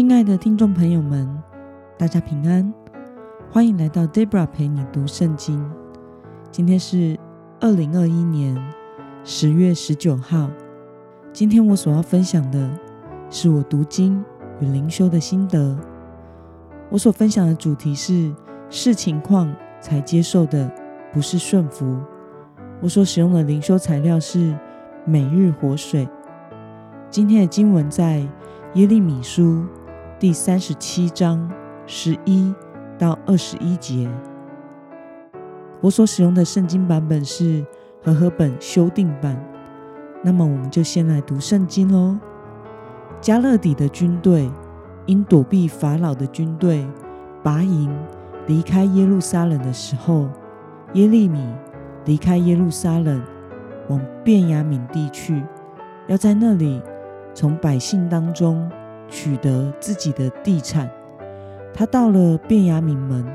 亲爱的听众朋友们，大家平安，欢迎来到 Debra 陪你读圣经。今天是二零二一年十月十九号。今天我所要分享的是我读经与灵修的心得。我所分享的主题是视情况才接受的，不是顺服。我所使用的灵修材料是每日活水。今天的经文在耶利米书。第三十七章十一到二十一节，我所使用的圣经版本是和合本修订版。那么，我们就先来读圣经喽。加勒底的军队因躲避法老的军队拔营离开耶路撒冷的时候，耶利米离开耶路撒冷，往便雅悯地去，要在那里从百姓当中。取得自己的地产，他到了便雅悯门，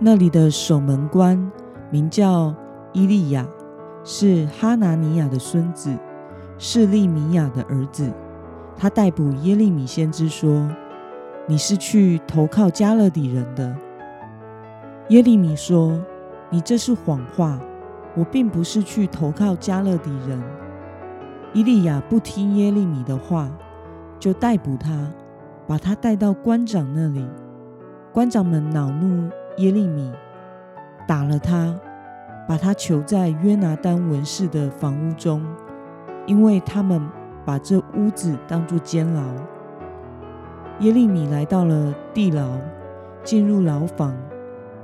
那里的守门官名叫伊利亚，是哈拿尼亚的孙子，是利米亚的儿子。他逮捕耶利米先知说：“你是去投靠加勒底人的。”耶利米说：“你这是谎话，我并不是去投靠加勒底人。”伊利亚不听耶利米的话。就逮捕他，把他带到官长那里。官长们恼怒耶利米，打了他，把他囚在约拿丹文士的房屋中，因为他们把这屋子当作监牢。耶利米来到了地牢，进入牢房，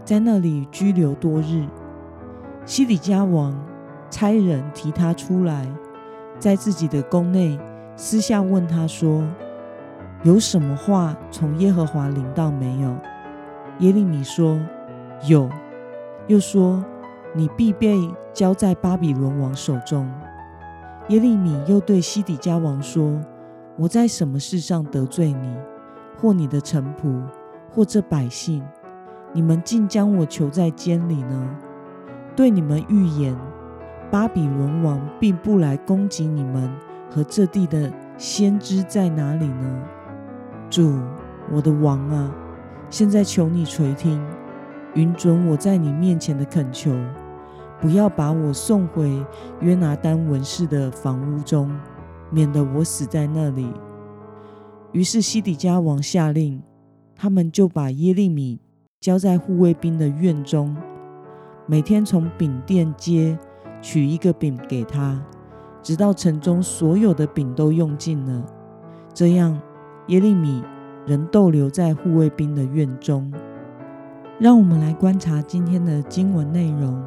在那里拘留多日。西底家王差人提他出来，在自己的宫内。私下问他说：“有什么话从耶和华领到没有？”耶利米说：“有。”又说：“你必被交在巴比伦王手中。”耶利米又对西底家王说：“我在什么事上得罪你，或你的臣仆，或这百姓？你们竟将我囚在监里呢？对你们预言，巴比伦王并不来攻击你们。”和这地的先知在哪里呢？主，我的王啊，现在求你垂听，允准我在你面前的恳求，不要把我送回约拿丹文士的房屋中，免得我死在那里。于是西底家王下令，他们就把耶利米交在护卫兵的院中，每天从饼店街取一个饼给他。直到城中所有的饼都用尽了，这样耶利米仍逗留在护卫兵的院中。让我们来观察今天的经文内容。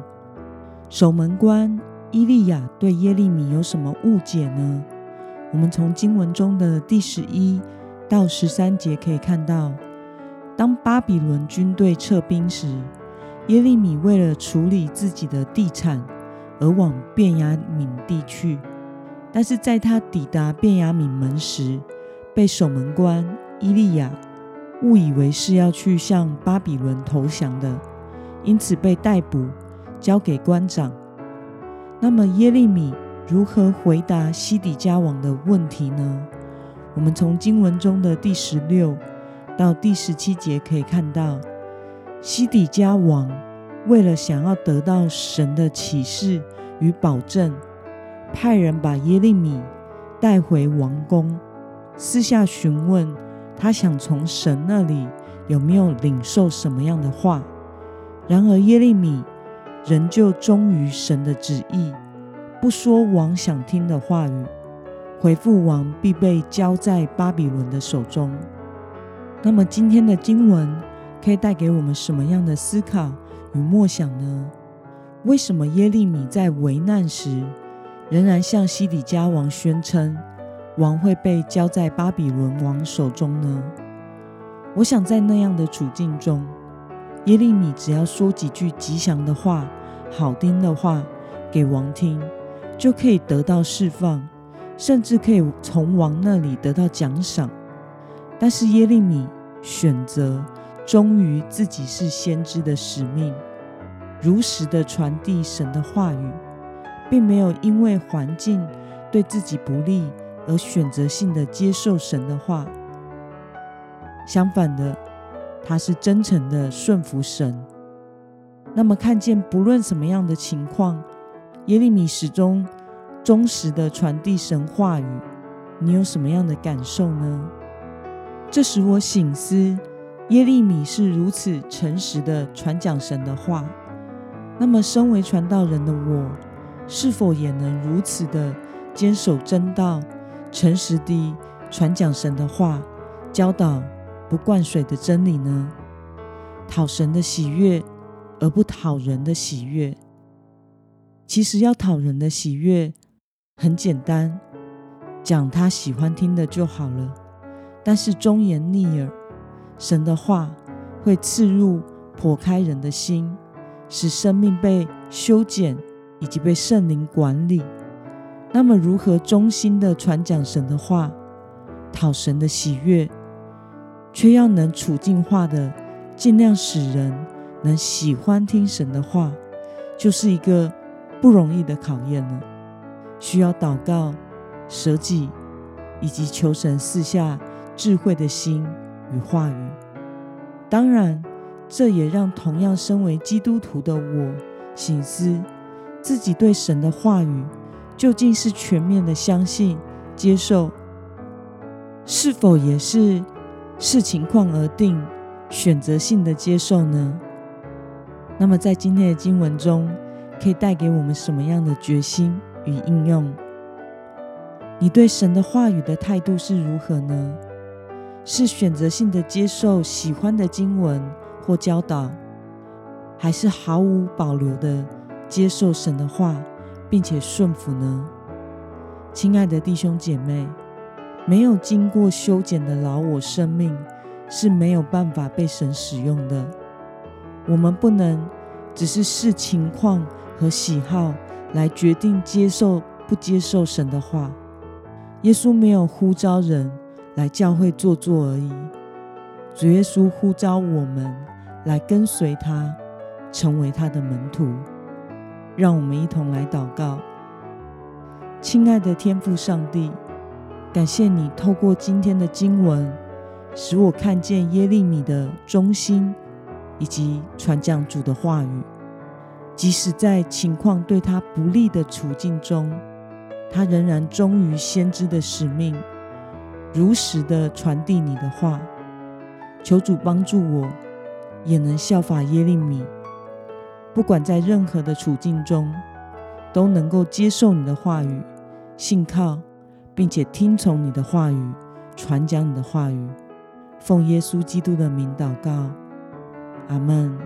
守门官伊利亚对耶利米有什么误解呢？我们从经文中的第十一到十三节可以看到，当巴比伦军队撤兵时，耶利米为了处理自己的地产。而往便雅悯地去，但是在他抵达便雅悯门时，被守门官伊利亚误以为是要去向巴比伦投降的，因此被逮捕，交给官长。那么耶利米如何回答西底家王的问题呢？我们从经文中的第十六到第十七节可以看到，西底家王。为了想要得到神的启示与保证，派人把耶利米带回王宫，私下询问他想从神那里有没有领受什么样的话。然而耶利米仍旧忠于神的旨意，不说王想听的话语，回复王必被交在巴比伦的手中。那么今天的经文可以带给我们什么样的思考？与默想呢？为什么耶利米在危难时仍然向西底家王宣称王会被交在巴比伦王手中呢？我想在那样的处境中，耶利米只要说几句吉祥的话、好听的话给王听，就可以得到释放，甚至可以从王那里得到奖赏。但是耶利米选择。忠于自己是先知的使命，如实的传递神的话语，并没有因为环境对自己不利而选择性的接受神的话。相反的，他是真诚的顺服神。那么，看见不论什么样的情况，耶利米始终忠实的传递神话语，你有什么样的感受呢？这使我醒思，耶利米是如此诚实的传讲神的话。那么，身为传道人的我，是否也能如此的坚守真道，诚实地传讲神的话，教导不灌水的真理呢？讨神的喜悦，而不讨人的喜悦。其实要讨人的喜悦很简单，讲他喜欢听的就好了。但是忠言逆耳，神的话会刺入、破开人的心。使生命被修剪，以及被圣灵管理。那么，如何忠心的传讲神的话，讨神的喜悦，却要能处境化的尽量使人能喜欢听神的话，就是一个不容易的考验了。需要祷告、舍己，以及求神赐下智慧的心与话语。当然。这也让同样身为基督徒的我醒思，自己对神的话语究竟是全面的相信、接受，是否也是视情况而定、选择性的接受呢？那么，在今天的经文中，可以带给我们什么样的决心与应用？你对神的话语的态度是如何呢？是选择性的接受喜欢的经文？或教导，还是毫无保留的接受神的话，并且顺服呢？亲爱的弟兄姐妹，没有经过修剪的老我生命是没有办法被神使用的。我们不能只是视情况和喜好来决定接受不接受神的话。耶稣没有呼召人来教会做做而已，主耶稣呼召我们。来跟随他，成为他的门徒。让我们一同来祷告，亲爱的天父上帝，感谢你透过今天的经文，使我看见耶利米的忠心，以及传讲主的话语。即使在情况对他不利的处境中，他仍然忠于先知的使命，如实的传递你的话。求主帮助我。也能效法耶利米，不管在任何的处境中，都能够接受你的话语，信靠，并且听从你的话语，传讲你的话语。奉耶稣基督的名祷告，阿门。